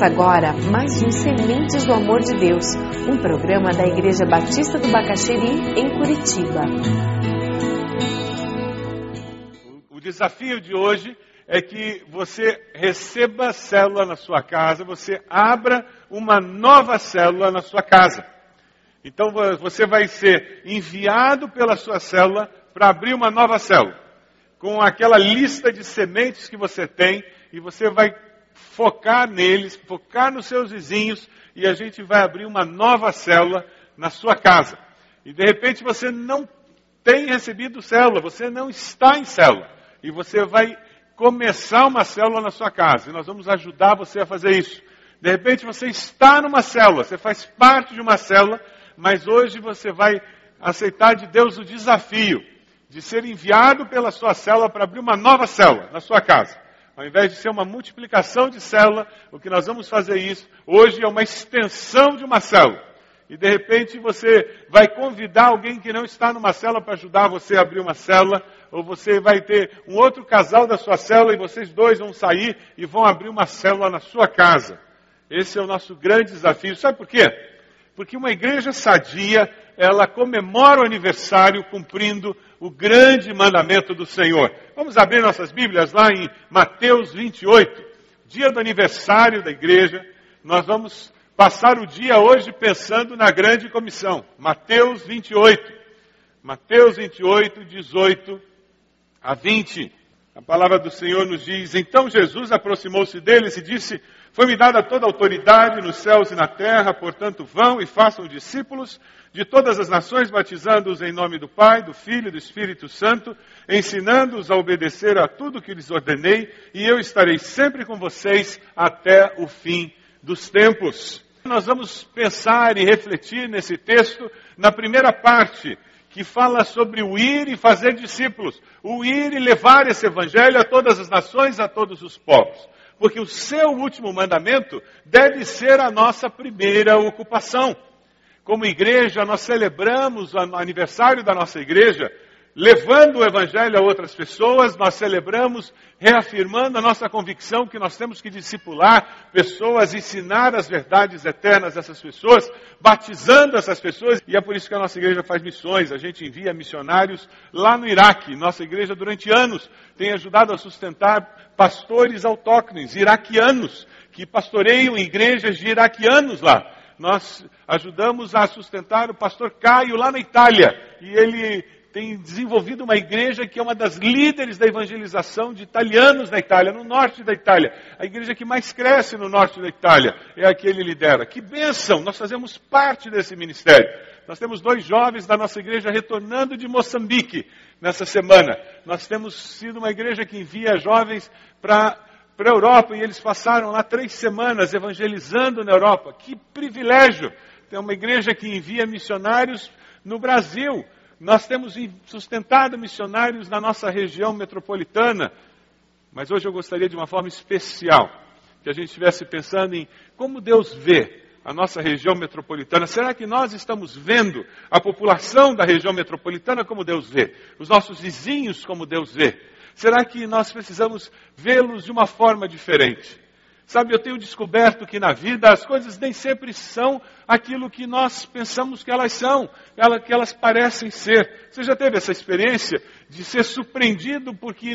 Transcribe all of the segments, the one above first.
Começa agora mais um Sementes do Amor de Deus, um programa da Igreja Batista do Bacaxeri, em Curitiba. O desafio de hoje é que você receba célula na sua casa, você abra uma nova célula na sua casa. Então você vai ser enviado pela sua célula para abrir uma nova célula, com aquela lista de sementes que você tem, e você vai focar neles, focar nos seus vizinhos, e a gente vai abrir uma nova célula na sua casa. E de repente você não tem recebido célula, você não está em célula, e você vai começar uma célula na sua casa, e nós vamos ajudar você a fazer isso. De repente você está numa célula, você faz parte de uma célula, mas hoje você vai aceitar de Deus o desafio de ser enviado pela sua célula para abrir uma nova célula na sua casa. Ao invés de ser uma multiplicação de célula, o que nós vamos fazer isso hoje é uma extensão de uma célula. E de repente você vai convidar alguém que não está numa célula para ajudar você a abrir uma célula, ou você vai ter um outro casal da sua célula e vocês dois vão sair e vão abrir uma célula na sua casa. Esse é o nosso grande desafio. Sabe por quê? Porque uma igreja sadia, ela comemora o aniversário cumprindo o grande mandamento do Senhor. Vamos abrir nossas Bíblias lá em Mateus 28, dia do aniversário da igreja. Nós vamos passar o dia hoje pensando na grande comissão. Mateus 28. Mateus 28, 18 a 20. A palavra do Senhor nos diz: Então Jesus aproximou-se deles e disse: Foi-me dada toda a autoridade nos céus e na terra, portanto, vão e façam discípulos de todas as nações, batizando-os em nome do Pai, do Filho e do Espírito Santo, ensinando-os a obedecer a tudo que lhes ordenei, e eu estarei sempre com vocês até o fim dos tempos. Nós vamos pensar e refletir nesse texto na primeira parte, que fala sobre o ir e fazer discípulos, o ir e levar esse evangelho a todas as nações, a todos os povos. Porque o seu último mandamento deve ser a nossa primeira ocupação. Como igreja, nós celebramos o aniversário da nossa igreja, levando o Evangelho a outras pessoas, nós celebramos reafirmando a nossa convicção que nós temos que discipular pessoas, ensinar as verdades eternas dessas pessoas, batizando essas pessoas, e é por isso que a nossa igreja faz missões, a gente envia missionários lá no Iraque. Nossa igreja, durante anos, tem ajudado a sustentar pastores autóctones, iraquianos, que pastoreiam igrejas de iraquianos lá nós ajudamos a sustentar o pastor Caio lá na Itália. E ele tem desenvolvido uma igreja que é uma das líderes da evangelização de italianos na Itália, no norte da Itália. A igreja que mais cresce no norte da Itália é a que ele lidera. Que bênção! Nós fazemos parte desse ministério. Nós temos dois jovens da nossa igreja retornando de Moçambique nessa semana. Nós temos sido uma igreja que envia jovens para para a Europa e eles passaram lá três semanas evangelizando na Europa. Que privilégio! Tem uma igreja que envia missionários no Brasil. Nós temos sustentado missionários na nossa região metropolitana. Mas hoje eu gostaria de uma forma especial que a gente estivesse pensando em como Deus vê a nossa região metropolitana. Será que nós estamos vendo a população da região metropolitana como Deus vê? Os nossos vizinhos como Deus vê? Será que nós precisamos vê-los de uma forma diferente? Sabe, eu tenho descoberto que na vida as coisas nem sempre são aquilo que nós pensamos que elas são, que elas parecem ser. Você já teve essa experiência de ser surpreendido porque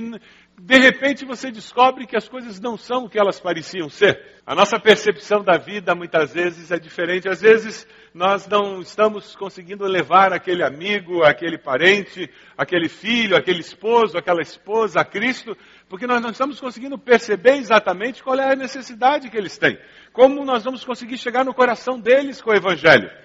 de repente você descobre que as coisas não são o que elas pareciam ser. A nossa percepção da vida muitas vezes é diferente. Às vezes nós não estamos conseguindo levar aquele amigo, aquele parente, aquele filho, aquele esposo, aquela esposa a Cristo, porque nós não estamos conseguindo perceber exatamente qual é a necessidade que eles têm. Como nós vamos conseguir chegar no coração deles com o Evangelho.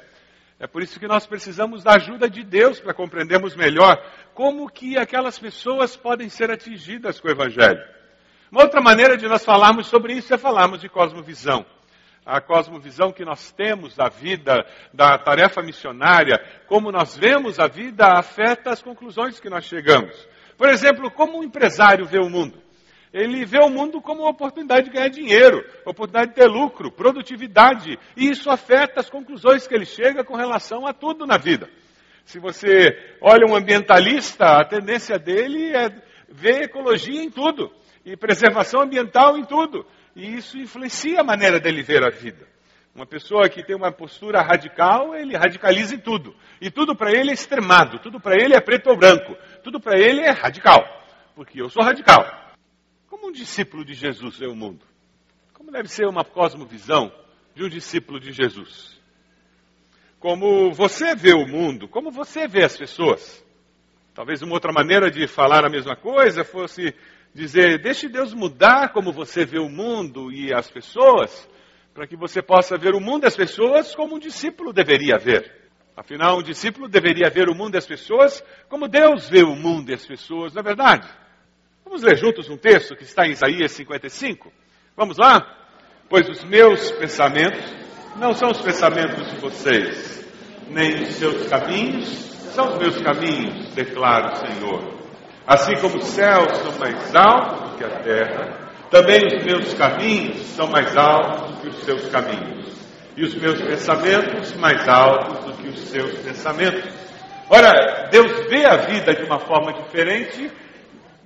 É por isso que nós precisamos da ajuda de Deus para compreendermos melhor como que aquelas pessoas podem ser atingidas com o Evangelho. Uma outra maneira de nós falarmos sobre isso é falarmos de cosmovisão. A cosmovisão que nós temos da vida, da tarefa missionária, como nós vemos a vida, afeta as conclusões que nós chegamos. Por exemplo, como um empresário vê o mundo? Ele vê o mundo como uma oportunidade de ganhar dinheiro, oportunidade de ter lucro, produtividade. E isso afeta as conclusões que ele chega com relação a tudo na vida. Se você olha um ambientalista, a tendência dele é ver ecologia em tudo e preservação ambiental em tudo. e isso influencia a maneira dele ver a vida. Uma pessoa que tem uma postura radical, ele radicaliza em tudo. E tudo para ele é extremado, tudo para ele é preto ou branco, tudo para ele é radical. Porque eu sou radical. Como um discípulo de Jesus vê o mundo? Como deve ser uma cosmovisão de um discípulo de Jesus? Como você vê o mundo, como você vê as pessoas? Talvez uma outra maneira de falar a mesma coisa fosse dizer: deixe Deus mudar como você vê o mundo e as pessoas, para que você possa ver o mundo e as pessoas como um discípulo deveria ver. Afinal, um discípulo deveria ver o mundo e as pessoas como Deus vê o mundo e as pessoas, não é verdade? Vamos ler juntos um texto que está em Isaías 55? Vamos lá? Pois os meus pensamentos não são os pensamentos de vocês, nem os seus caminhos são os meus caminhos, declara o Senhor. Assim como os céus são mais altos do que a terra, também os meus caminhos são mais altos do que os seus caminhos, e os meus pensamentos mais altos do que os seus pensamentos. Ora, Deus vê a vida de uma forma diferente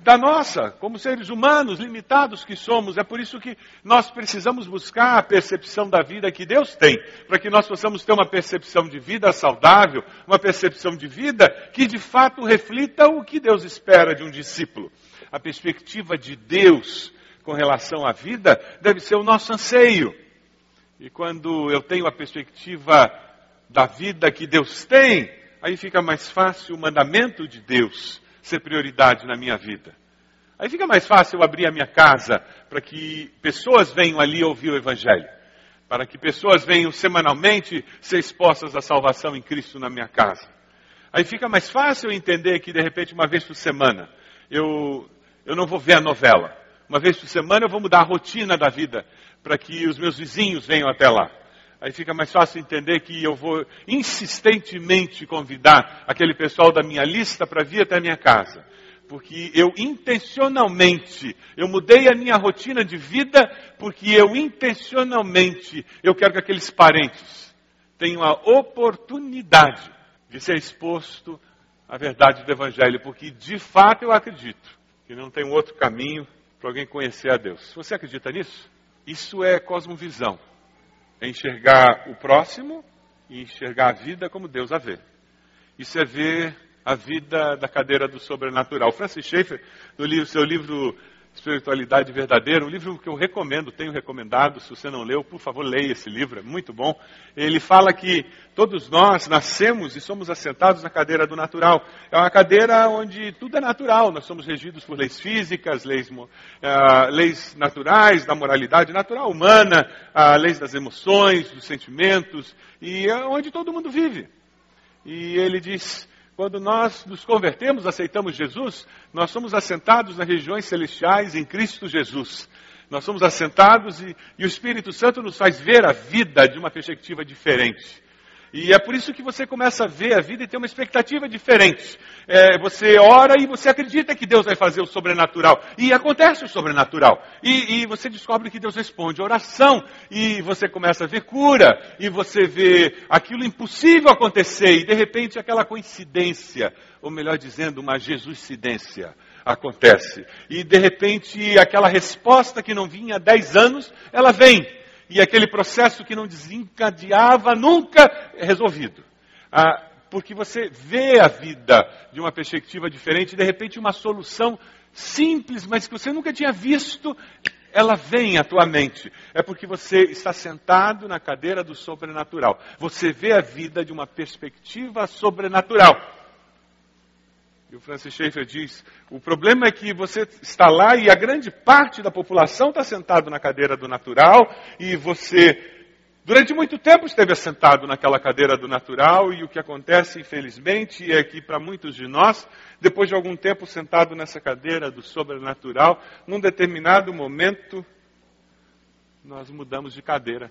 da nossa, como seres humanos limitados que somos. É por isso que nós precisamos buscar a percepção da vida que Deus tem, para que nós possamos ter uma percepção de vida saudável, uma percepção de vida que de fato reflita o que Deus espera de um discípulo. A perspectiva de Deus com relação à vida deve ser o nosso anseio. E quando eu tenho a perspectiva da vida que Deus tem, aí fica mais fácil o mandamento de Deus ser prioridade na minha vida. Aí fica mais fácil eu abrir a minha casa para que pessoas venham ali ouvir o Evangelho. Para que pessoas venham semanalmente ser expostas à salvação em Cristo na minha casa. Aí fica mais fácil eu entender que, de repente, uma vez por semana, eu, eu não vou ver a novela. Uma vez por semana eu vou mudar a rotina da vida para que os meus vizinhos venham até lá. Aí fica mais fácil entender que eu vou insistentemente convidar aquele pessoal da minha lista para vir até a minha casa. Porque eu intencionalmente, eu mudei a minha rotina de vida, porque eu intencionalmente, eu quero que aqueles parentes tenham a oportunidade de ser exposto à verdade do Evangelho, porque de fato eu acredito que não tem outro caminho para alguém conhecer a Deus. Você acredita nisso? Isso é cosmovisão é enxergar o próximo e enxergar a vida como Deus a vê. Isso é ver a vida da cadeira do sobrenatural. Francis Schaeffer, no livro, seu livro Espiritualidade Verdadeira, um livro que eu recomendo, tenho recomendado, se você não leu, por favor, leia esse livro, é muito bom. Ele fala que todos nós nascemos e somos assentados na cadeira do natural. É uma cadeira onde tudo é natural, nós somos regidos por leis físicas, leis, uh, leis naturais, da moralidade natural humana, uh, leis das emoções, dos sentimentos, e é onde todo mundo vive. E ele diz, quando nós nos convertemos, aceitamos Jesus, nós somos assentados nas regiões celestiais em Cristo Jesus. Nós somos assentados e, e o Espírito Santo nos faz ver a vida de uma perspectiva diferente. E é por isso que você começa a ver a vida e ter uma expectativa diferente. É, você ora e você acredita que Deus vai fazer o sobrenatural. E acontece o sobrenatural. E, e, você descobre que Deus responde a oração. E você começa a ver cura. E você vê aquilo impossível acontecer. E de repente aquela coincidência, ou melhor dizendo, uma Jesuscidência acontece. E de repente aquela resposta que não vinha há 10 anos, ela vem e aquele processo que não desencadeava nunca é resolvido. Ah, porque você vê a vida de uma perspectiva diferente, e de repente uma solução simples, mas que você nunca tinha visto, ela vem à tua mente. É porque você está sentado na cadeira do sobrenatural. Você vê a vida de uma perspectiva sobrenatural. E o Francis Schaeffer diz: o problema é que você está lá e a grande parte da população está sentado na cadeira do natural e você, durante muito tempo, esteve assentado naquela cadeira do natural e o que acontece, infelizmente, é que para muitos de nós, depois de algum tempo sentado nessa cadeira do sobrenatural, num determinado momento, nós mudamos de cadeira.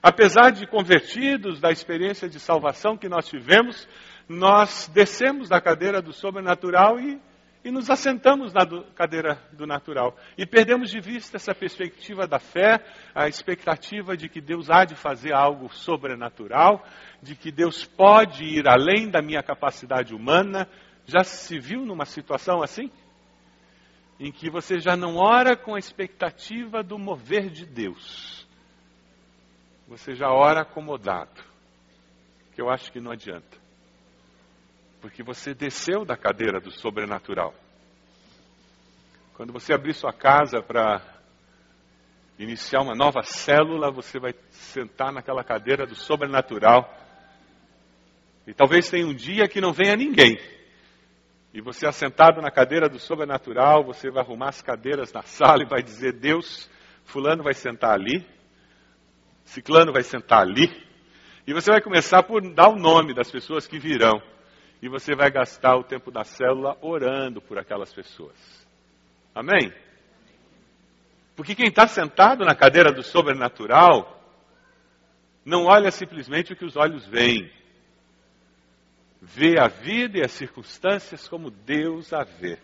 Apesar de convertidos da experiência de salvação que nós tivemos, nós descemos da cadeira do sobrenatural e, e nos assentamos na do, cadeira do natural. E perdemos de vista essa perspectiva da fé, a expectativa de que Deus há de fazer algo sobrenatural, de que Deus pode ir além da minha capacidade humana. Já se viu numa situação assim? em que você já não ora com a expectativa do mover de Deus. Você já ora acomodado. Que eu acho que não adianta. Porque você desceu da cadeira do sobrenatural. Quando você abrir sua casa para iniciar uma nova célula, você vai sentar naquela cadeira do sobrenatural. E talvez tenha um dia que não venha ninguém. E você assentado na cadeira do sobrenatural, você vai arrumar as cadeiras na sala e vai dizer: Deus, Fulano vai sentar ali, Ciclano vai sentar ali. E você vai começar por dar o nome das pessoas que virão. E você vai gastar o tempo da célula orando por aquelas pessoas. Amém? Porque quem está sentado na cadeira do sobrenatural não olha simplesmente o que os olhos veem vê a vida e as circunstâncias como Deus a vê.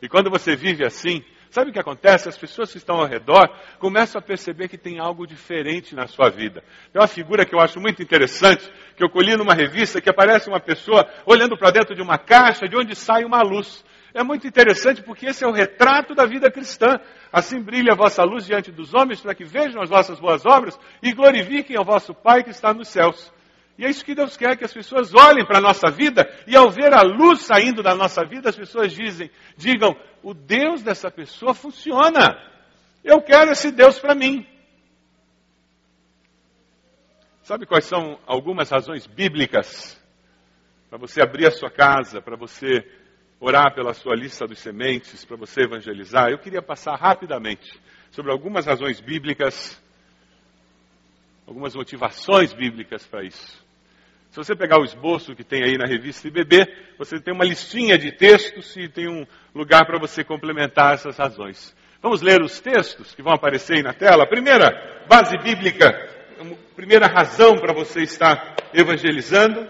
E quando você vive assim, sabe o que acontece? As pessoas que estão ao redor começam a perceber que tem algo diferente na sua vida. Tem uma figura que eu acho muito interessante, que eu colhi numa revista, que aparece uma pessoa olhando para dentro de uma caixa, de onde sai uma luz. É muito interessante porque esse é o retrato da vida cristã. Assim brilha a vossa luz diante dos homens, para que vejam as vossas boas obras e glorifiquem ao vosso Pai que está nos céus. E é isso que Deus quer, que as pessoas olhem para a nossa vida e ao ver a luz saindo da nossa vida, as pessoas dizem, digam, o Deus dessa pessoa funciona. Eu quero esse Deus para mim. Sabe quais são algumas razões bíblicas para você abrir a sua casa, para você orar pela sua lista dos sementes, para você evangelizar? Eu queria passar rapidamente sobre algumas razões bíblicas, algumas motivações bíblicas para isso. Se você pegar o esboço que tem aí na revista IBB, você tem uma listinha de textos e tem um lugar para você complementar essas razões. Vamos ler os textos que vão aparecer aí na tela. Primeira base bíblica, primeira razão para você estar evangelizando.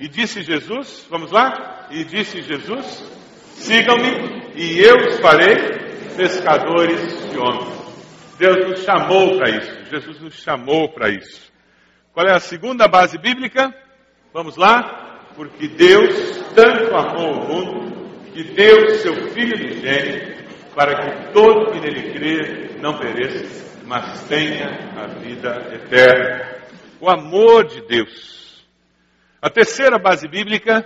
E disse Jesus, vamos lá? E disse Jesus: sigam-me e eu os farei pescadores de homens. Deus nos chamou para isso. Jesus nos chamou para isso. Qual é a segunda base bíblica? Vamos lá? Porque Deus tanto amou o mundo que deu seu Filho de gênio para que todo que nele crê não pereça, mas tenha a vida eterna. O amor de Deus. A terceira base bíblica,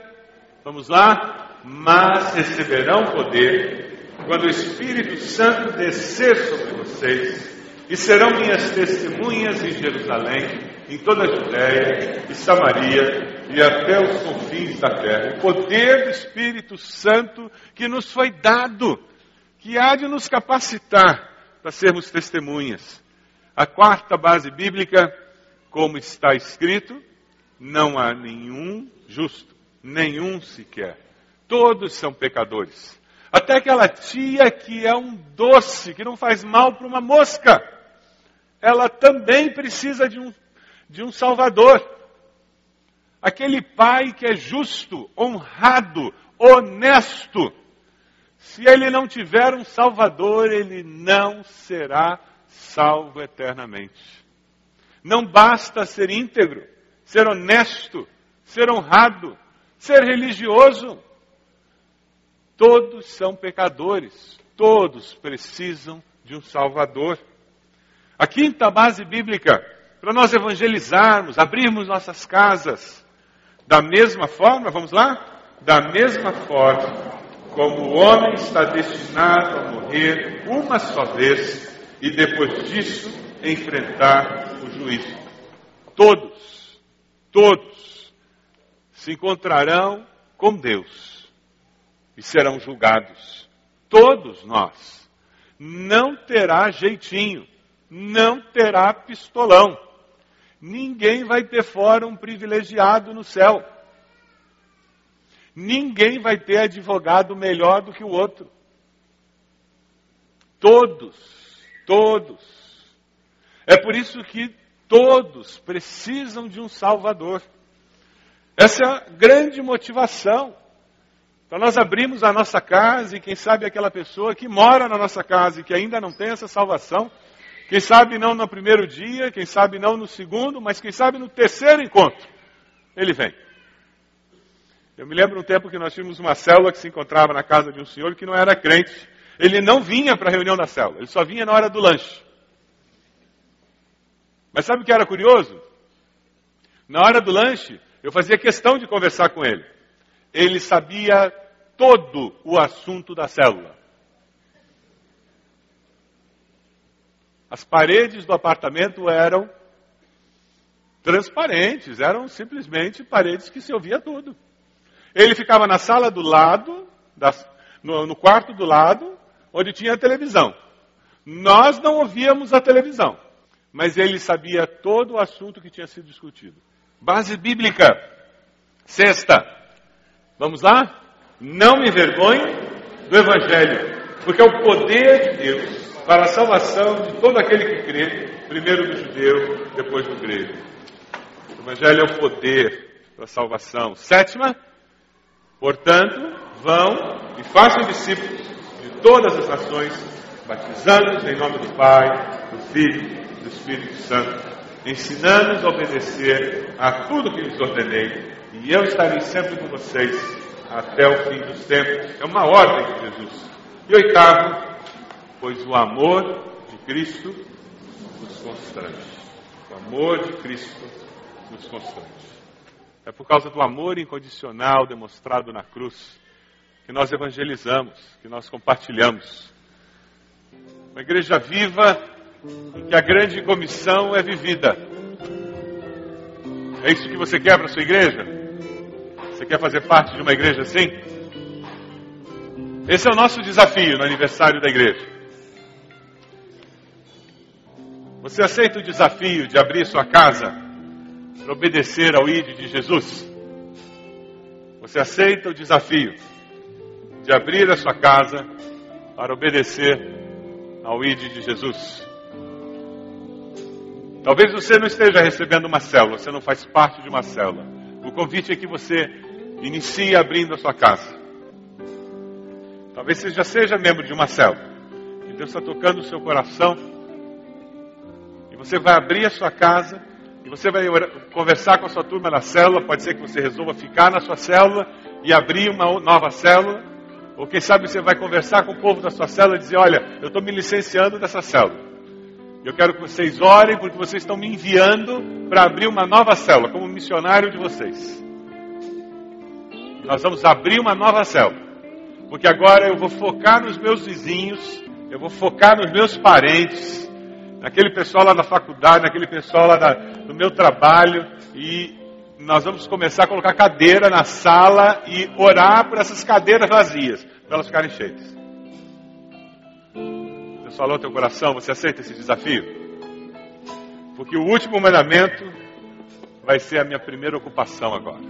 vamos lá? Mas receberão poder quando o Espírito Santo descer sobre vocês e serão minhas testemunhas em Jerusalém em toda a Judéia e Samaria e até os confins da terra. O poder do Espírito Santo que nos foi dado, que há de nos capacitar para sermos testemunhas. A quarta base bíblica, como está escrito, não há nenhum justo, nenhum sequer. Todos são pecadores. Até aquela tia que é um doce, que não faz mal para uma mosca, ela também precisa de um de um Salvador. Aquele pai que é justo, honrado, honesto. Se ele não tiver um Salvador, ele não será salvo eternamente. Não basta ser íntegro, ser honesto, ser honrado, ser religioso. Todos são pecadores, todos precisam de um Salvador. A quinta base bíblica para nós evangelizarmos, abrirmos nossas casas. Da mesma forma, vamos lá? Da mesma forma como o homem está destinado a morrer uma só vez e depois disso enfrentar o juízo. Todos, todos se encontrarão com Deus e serão julgados. Todos nós. Não terá jeitinho, não terá pistolão ninguém vai ter fórum privilegiado no céu. Ninguém vai ter advogado melhor do que o outro. Todos, todos. É por isso que todos precisam de um Salvador. Essa é a grande motivação. Para nós abrirmos a nossa casa e quem sabe aquela pessoa que mora na nossa casa e que ainda não tem essa salvação, quem sabe não no primeiro dia, quem sabe não no segundo, mas quem sabe no terceiro encontro, ele vem. Eu me lembro um tempo que nós tínhamos uma célula que se encontrava na casa de um senhor que não era crente. Ele não vinha para a reunião da célula, ele só vinha na hora do lanche. Mas sabe o que era curioso? Na hora do lanche, eu fazia questão de conversar com ele. Ele sabia todo o assunto da célula. As paredes do apartamento eram transparentes, eram simplesmente paredes que se ouvia tudo. Ele ficava na sala do lado, no, quarto do lado, onde tinha a televisão. Nós não ouvíamos a televisão, mas ele sabia todo o assunto que tinha sido discutido. Base bíblica. Sexta. Vamos lá? Não me envergonhe do Evangelho, porque é o poder de Deus para a salvação de todo aquele que crê, primeiro do judeu, depois do grego. O Evangelho é o poder para a salvação. Sétima, portanto, vão e façam discípulos de todas as nações, batizando-os em nome do Pai, do Filho e do Espírito Santo, ensinando-os a obedecer a tudo que lhes ordenei, e eu estarei sempre com vocês até o fim dos tempos. É uma ordem de Jesus. E oitavo, pois o amor de Cristo nos constrange. O amor de Cristo nos constrange. É por causa do amor incondicional demonstrado na cruz que nós evangelizamos, que nós compartilhamos. Uma igreja viva em que a grande comissão é vivida. É isso que você quer para a sua igreja? Você quer fazer parte de uma igreja assim? Esse é o nosso desafio no aniversário da igreja. Você aceita o desafio de abrir sua casa para obedecer ao ID de Jesus? Você aceita o desafio de abrir a sua casa para obedecer ao ID de Jesus? Talvez você não esteja recebendo uma célula, você não faz parte de uma célula. O convite é que você inicie abrindo a sua casa. Talvez você já seja membro de uma célula. E Deus está tocando o seu coração. Você vai abrir a sua casa. E você vai conversar com a sua turma na célula. Pode ser que você resolva ficar na sua célula e abrir uma nova célula. Ou quem sabe você vai conversar com o povo da sua célula e dizer: Olha, eu estou me licenciando dessa célula. Eu quero que vocês orem porque vocês estão me enviando para abrir uma nova célula, como missionário de vocês. Nós vamos abrir uma nova célula. Porque agora eu vou focar nos meus vizinhos, eu vou focar nos meus parentes, naquele pessoal lá da faculdade, naquele pessoal lá da, do meu trabalho, e nós vamos começar a colocar cadeira na sala e orar por essas cadeiras vazias, para elas ficarem cheias. Deus falou teu coração, você aceita esse desafio? Porque o último mandamento vai ser a minha primeira ocupação agora.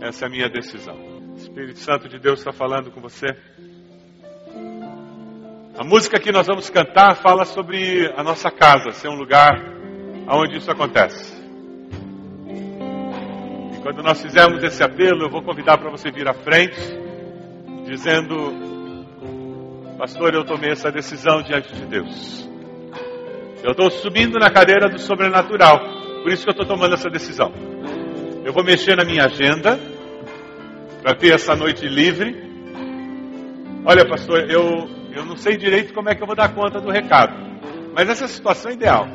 Essa é a minha decisão. Espírito Santo de Deus está falando com você. A música que nós vamos cantar fala sobre a nossa casa ser um lugar onde isso acontece. E quando nós fizermos esse apelo, eu vou convidar para você vir à frente, dizendo Pastor, eu tomei essa decisão diante de Deus. Eu estou subindo na cadeira do sobrenatural. Por isso que eu estou tomando essa decisão. Eu vou mexer na minha agenda para ter essa noite livre. Olha, pastor, eu, eu não sei direito como é que eu vou dar conta do recado. Mas essa é a situação ideal.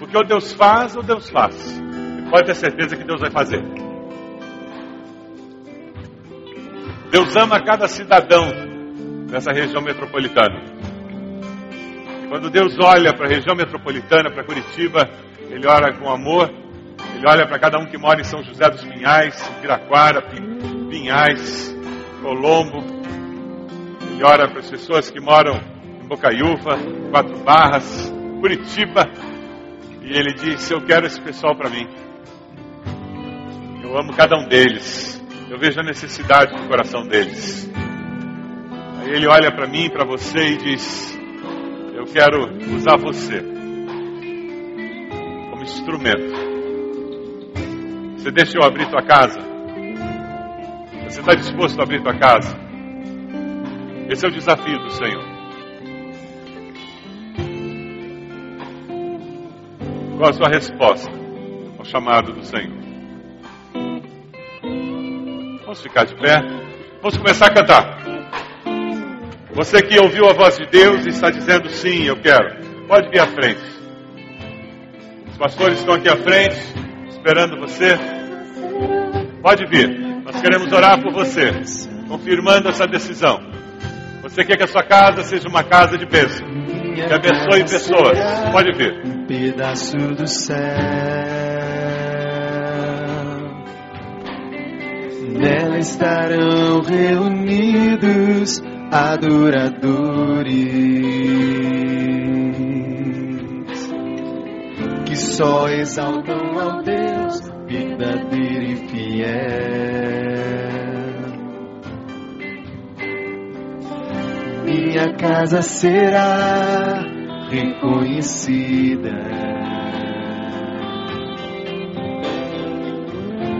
Porque ou Deus faz ou Deus faz. E pode ter certeza que Deus vai fazer. Deus ama cada cidadão nessa região metropolitana. Quando Deus olha para a região metropolitana, para Curitiba, Ele olha com amor, Ele olha para cada um que mora em São José dos Pinhais, Piraquara, Pinhais, Colombo, Ele olha para as pessoas que moram em Bocaiúva, Quatro Barras, Curitiba, e Ele diz: Eu quero esse pessoal para mim. Eu amo cada um deles. Eu vejo a necessidade do coração deles. Aí ele olha para mim, para você e diz: Eu quero usar você como instrumento. Você deixa eu abrir tua casa? Você está disposto a abrir tua casa? Esse é o desafio do Senhor. Qual a sua resposta ao chamado do Senhor? Vamos ficar de pé. Vamos começar a cantar. Você que ouviu a voz de Deus e está dizendo sim, eu quero, pode vir à frente. Os pastores estão aqui à frente, esperando você. Pode vir. Nós queremos orar por você, confirmando essa decisão. Você quer que a sua casa seja uma casa de bênção, que abençoe pessoas. Pode vir. Um pedaço do céu. Nela estarão reunidos adoradores que só exaltam ao Deus verdadeiro e fiel. Minha casa será reconhecida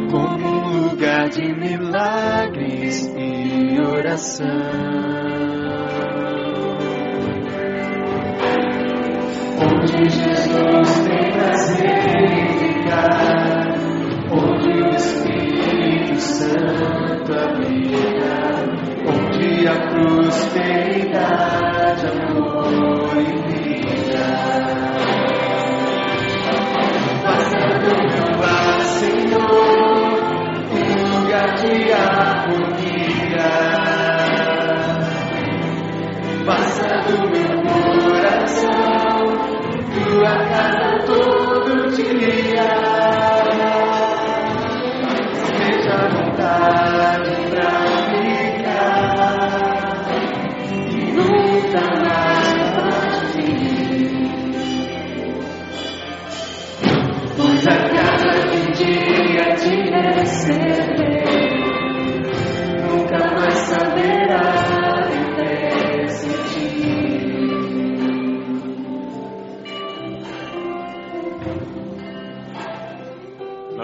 como um lugar de milagres e oração. Onde Jesus tem prazer em ficar, onde o Espírito Santo habita, onde a prosperidade, amor e vida. Passando meu lar, Senhor, um lugar de harmonia. Passa do meu coração, tua casa todo dia.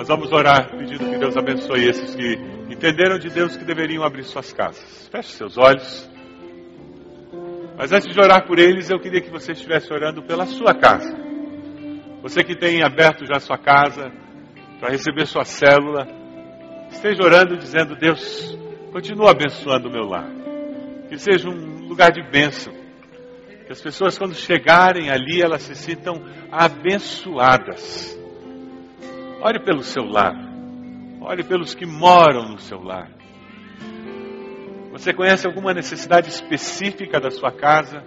Vamos orar pedindo que Deus abençoe esses que entenderam de Deus que deveriam abrir suas casas. Feche seus olhos. Mas antes de orar por eles, eu queria que você estivesse orando pela sua casa. Você que tem aberto já sua casa para receber sua célula, esteja orando dizendo: Deus, continua abençoando o meu lar. Que seja um lugar de bênção. Que as pessoas, quando chegarem ali, elas se sintam abençoadas. Ore pelo seu lar. Ore pelos que moram no seu lar. Você conhece alguma necessidade específica da sua casa?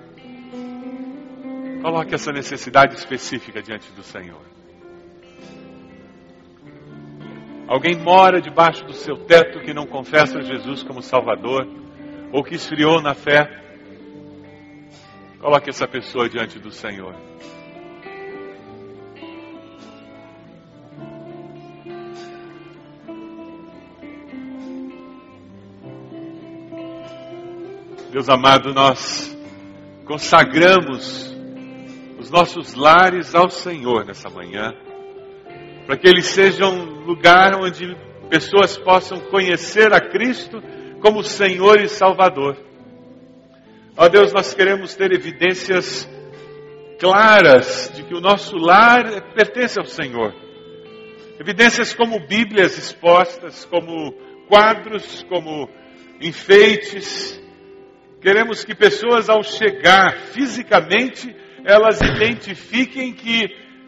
Coloque essa necessidade específica diante do Senhor. Alguém mora debaixo do seu teto que não confessa Jesus como Salvador ou que esfriou na fé? Coloque essa pessoa diante do Senhor. Deus amado, nós consagramos os nossos lares ao Senhor nessa manhã, para que eles sejam um lugar onde pessoas possam conhecer a Cristo como Senhor e Salvador. Ó Deus, nós queremos ter evidências claras de que o nosso lar pertence ao Senhor. Evidências como Bíblias expostas, como quadros, como enfeites, Queremos que pessoas, ao chegar fisicamente, elas identifiquem que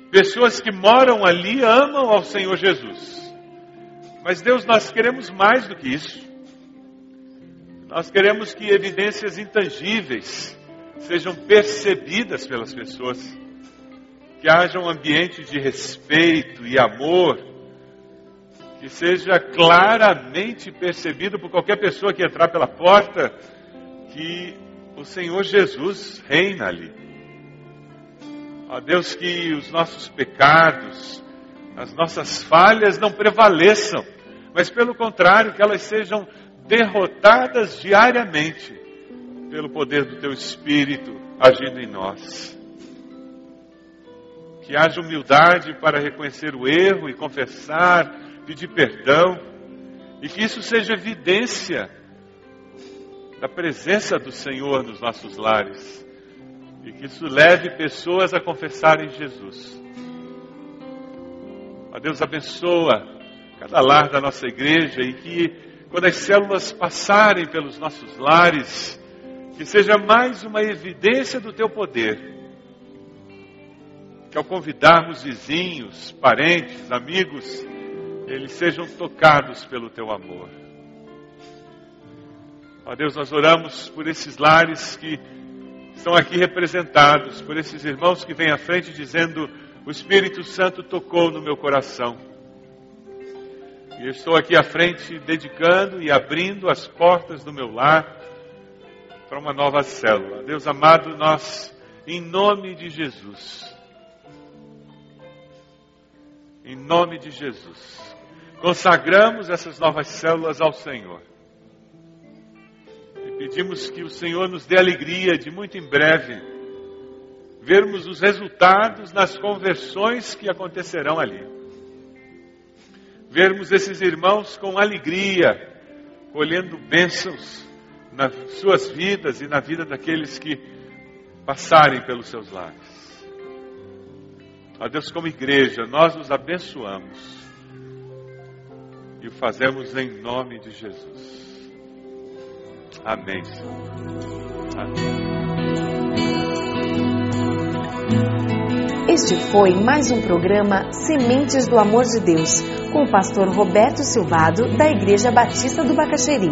pessoas que moram ali amam ao Senhor Jesus. Mas, Deus, nós queremos mais do que isso. Nós queremos que evidências intangíveis sejam percebidas pelas pessoas. Que haja um ambiente de respeito e amor. Que seja claramente percebido por qualquer pessoa que entrar pela porta que o Senhor Jesus reina ali. Ó Deus, que os nossos pecados, as nossas falhas não prevaleçam, mas pelo contrário, que elas sejam derrotadas diariamente pelo poder do Teu Espírito agindo em nós. Que haja humildade para reconhecer o erro e confessar, pedir perdão, e que isso seja evidência da presença do Senhor nos nossos lares e que isso leve pessoas a confessarem Jesus. Ó Deus abençoa cada lar da nossa igreja e que quando as células passarem pelos nossos lares, que seja mais uma evidência do teu poder. Que ao convidarmos vizinhos, parentes, amigos, eles sejam tocados pelo teu amor. Ó Deus, nós oramos por esses lares que estão aqui representados, por esses irmãos que vêm à frente dizendo: O Espírito Santo tocou no meu coração. E eu estou aqui à frente dedicando e abrindo as portas do meu lar para uma nova célula. Deus amado, nós, em nome de Jesus, em nome de Jesus, consagramos essas novas células ao Senhor. Pedimos que o Senhor nos dê alegria de muito em breve vermos os resultados nas conversões que acontecerão ali. Vermos esses irmãos com alegria, colhendo bênçãos nas suas vidas e na vida daqueles que passarem pelos seus lares. Ó Deus, como igreja, nós nos abençoamos e o fazemos em nome de Jesus. Amém. Amém. Este foi mais um programa Sementes do Amor de Deus, com o pastor Roberto Silvado, da Igreja Batista do Bacaxeri.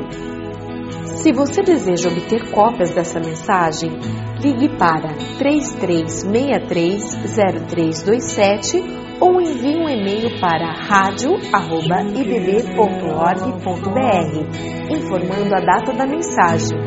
Se você deseja obter cópias dessa mensagem, ligue para 33630327 ou envie um e-mail para radio@ibb.org.br, informando a data da mensagem.